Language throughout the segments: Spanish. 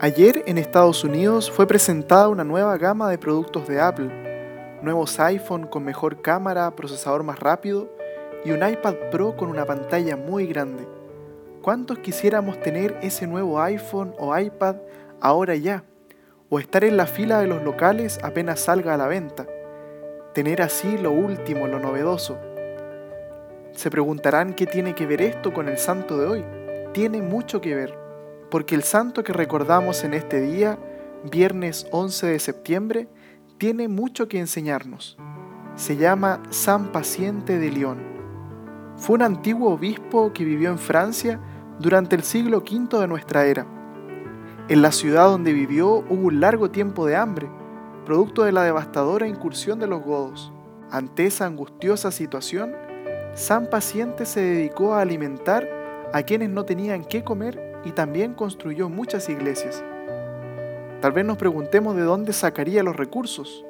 Ayer en Estados Unidos fue presentada una nueva gama de productos de Apple, nuevos iPhone con mejor cámara, procesador más rápido y un iPad Pro con una pantalla muy grande. ¿Cuántos quisiéramos tener ese nuevo iPhone o iPad ahora ya? O estar en la fila de los locales apenas salga a la venta. Tener así lo último, lo novedoso. Se preguntarán qué tiene que ver esto con el santo de hoy. Tiene mucho que ver porque el santo que recordamos en este día, viernes 11 de septiembre, tiene mucho que enseñarnos. Se llama San Paciente de León. Fue un antiguo obispo que vivió en Francia durante el siglo V de nuestra era. En la ciudad donde vivió hubo un largo tiempo de hambre, producto de la devastadora incursión de los godos. Ante esa angustiosa situación, San Paciente se dedicó a alimentar a quienes no tenían qué comer y también construyó muchas iglesias. Tal vez nos preguntemos de dónde sacaría los recursos.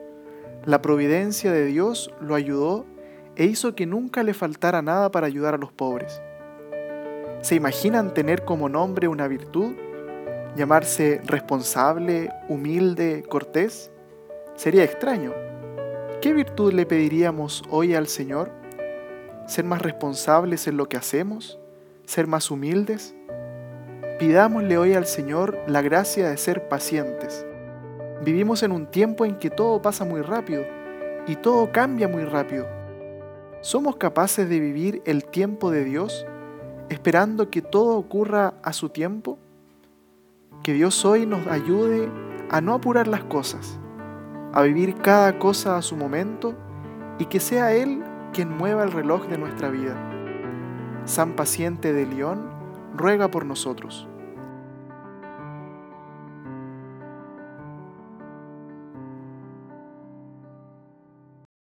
La providencia de Dios lo ayudó e hizo que nunca le faltara nada para ayudar a los pobres. ¿Se imaginan tener como nombre una virtud? ¿Llamarse responsable, humilde, cortés? Sería extraño. ¿Qué virtud le pediríamos hoy al Señor? ¿Ser más responsables en lo que hacemos? ¿Ser más humildes? Pidámosle hoy al Señor la gracia de ser pacientes. Vivimos en un tiempo en que todo pasa muy rápido y todo cambia muy rápido. ¿Somos capaces de vivir el tiempo de Dios esperando que todo ocurra a su tiempo? Que Dios hoy nos ayude a no apurar las cosas, a vivir cada cosa a su momento y que sea Él quien mueva el reloj de nuestra vida. San Paciente de León, ruega por nosotros.